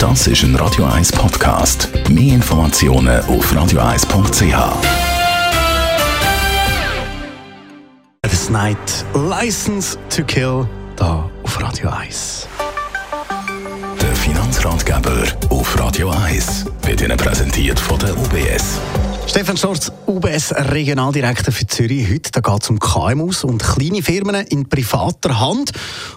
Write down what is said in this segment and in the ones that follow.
Das ist ein Radio 1 Podcast. Mehr Informationen auf radio1.ch. Das Night License to Kill da auf Radio 1. Der Finanzratgeber auf Radio 1 wird Ihnen präsentiert von der UBS. Stefan Schorz, UBS Regionaldirektor für Zürich. Heute geht es um KMUs und kleine Firmen in privater Hand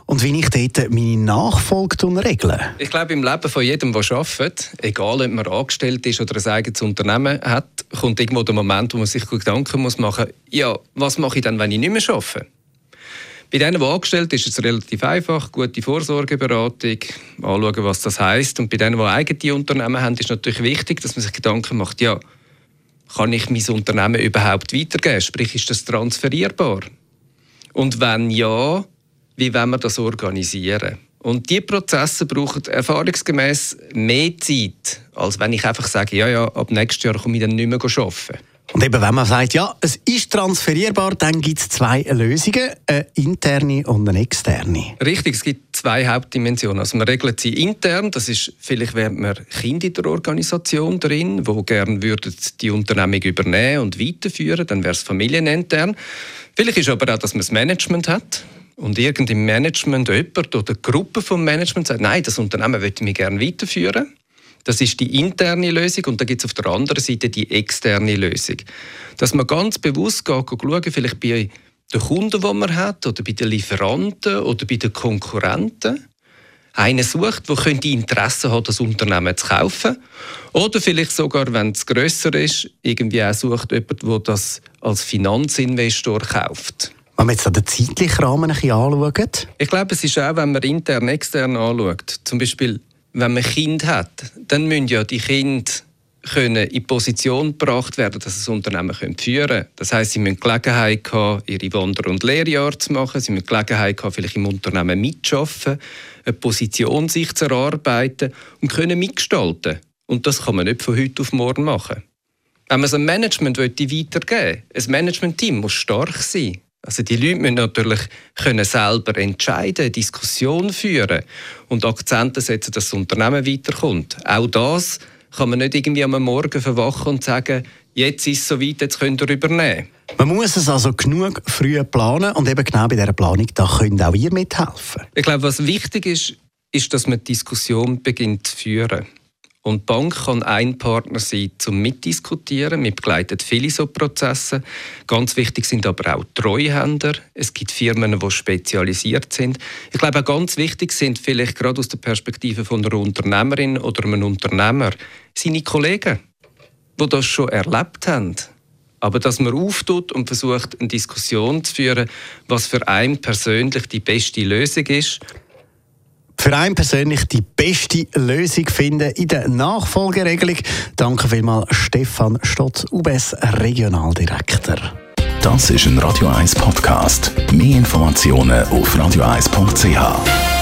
und wie ich dort meine Nachfolge regeln Ich glaube, im Leben von jedem, der arbeitet, egal ob man angestellt ist oder ein eigenes Unternehmen hat, kommt irgendwo der Moment, wo man sich Gedanken muss machen muss, ja, was mache ich dann, wenn ich nicht mehr arbeite? Bei denen, die angestellt ist, ist es relativ einfach. Gute Vorsorgeberatung, anschauen, was das heisst. Und bei denen, die eigene Unternehmen haben, ist natürlich wichtig, dass man sich Gedanken macht, ja, kann ich mein Unternehmen überhaupt weitergeben? Sprich, ist das transferierbar? Und wenn ja, wie wollen wir das organisieren? Und diese Prozesse brauchen erfahrungsgemäß mehr Zeit, als wenn ich einfach sage, ja, ja, ab nächstes Jahr komme ich dann nicht mehr arbeiten. Und eben, wenn man sagt, ja, es ist transferierbar, dann gibt es zwei Lösungen, eine interne und eine externe. Richtig, es gibt zwei Hauptdimensionen. Also man regelt sie intern, das ist vielleicht während man Kinder in der Organisation drin, wo gerne würden die Unternehmung übernehmen und weiterführen, dann wäre es familienintern. Vielleicht ist aber auch, dass man das Management hat und irgendein Management jemand oder Gruppe vom Management sagt, nein, das Unternehmen möchte ich gerne weiterführen. Das ist die interne Lösung und dann gibt es auf der anderen Seite die externe Lösung. Dass man ganz bewusst geht, schauen, vielleicht bei den Kunden, die man hat, oder bei den Lieferanten oder bei den Konkurrenten, einen sucht, der könnte Interesse hat, das Unternehmen zu kaufen. Oder vielleicht sogar, wenn es grösser ist, irgendwie auch sucht jemand, der das als Finanzinvestor kauft. Wenn wir jetzt den zeitlichen Rahmen ein bisschen anschauen? Ich glaube, es ist auch, wenn man intern, extern anschaut. Zum Beispiel wenn man Kind hat, dann müssen ja die Kinder können in Position gebracht werden, dass das Unternehmen führen können. Das heißt, sie müssen Gelegenheit haben, ihre Wander- und Lehrjahre zu machen. Sie müssen Gelegenheit haben, vielleicht im Unternehmen mitzuarbeiten, eine Position sich zu erarbeiten und können mitgestalten. Und das kann man nicht von heute auf morgen machen. Wenn man so ein Management weitergeben will, ein Management-Team muss stark sein. Also die Leute müssen natürlich können selber entscheiden, Diskussionen führen und Akzente setzen, dass das Unternehmen weiterkommt. Auch das kann man nicht irgendwie am Morgen verwachen und sagen, jetzt ist es soweit, jetzt könnt ihr übernehmen. Man muss es also genug früh planen und eben genau bei dieser Planung, da könnt auch ihr mithelfen. Ich glaube, was wichtig ist, ist, dass man die Diskussion beginnt zu führen. Und die Bank kann ein Partner sein zum Mitdiskutieren. Wir begleiten viele so Prozesse. Ganz wichtig sind aber auch Treuhänder. Es gibt Firmen, die spezialisiert sind. Ich glaube, auch ganz wichtig sind vielleicht gerade aus der Perspektive von einer Unternehmerin oder einem Unternehmer seine Kollegen, die das schon erlebt haben. Aber dass man auftut und versucht, eine Diskussion zu führen, was für einen persönlich die beste Lösung ist für einen persönlich die beste Lösung finden in der Nachfolgeregelung. Danke vielmals Stefan Stotz, UBS Regionaldirektor. Das ist ein Radio 1 Podcast. Mehr Informationen auf radio1.ch.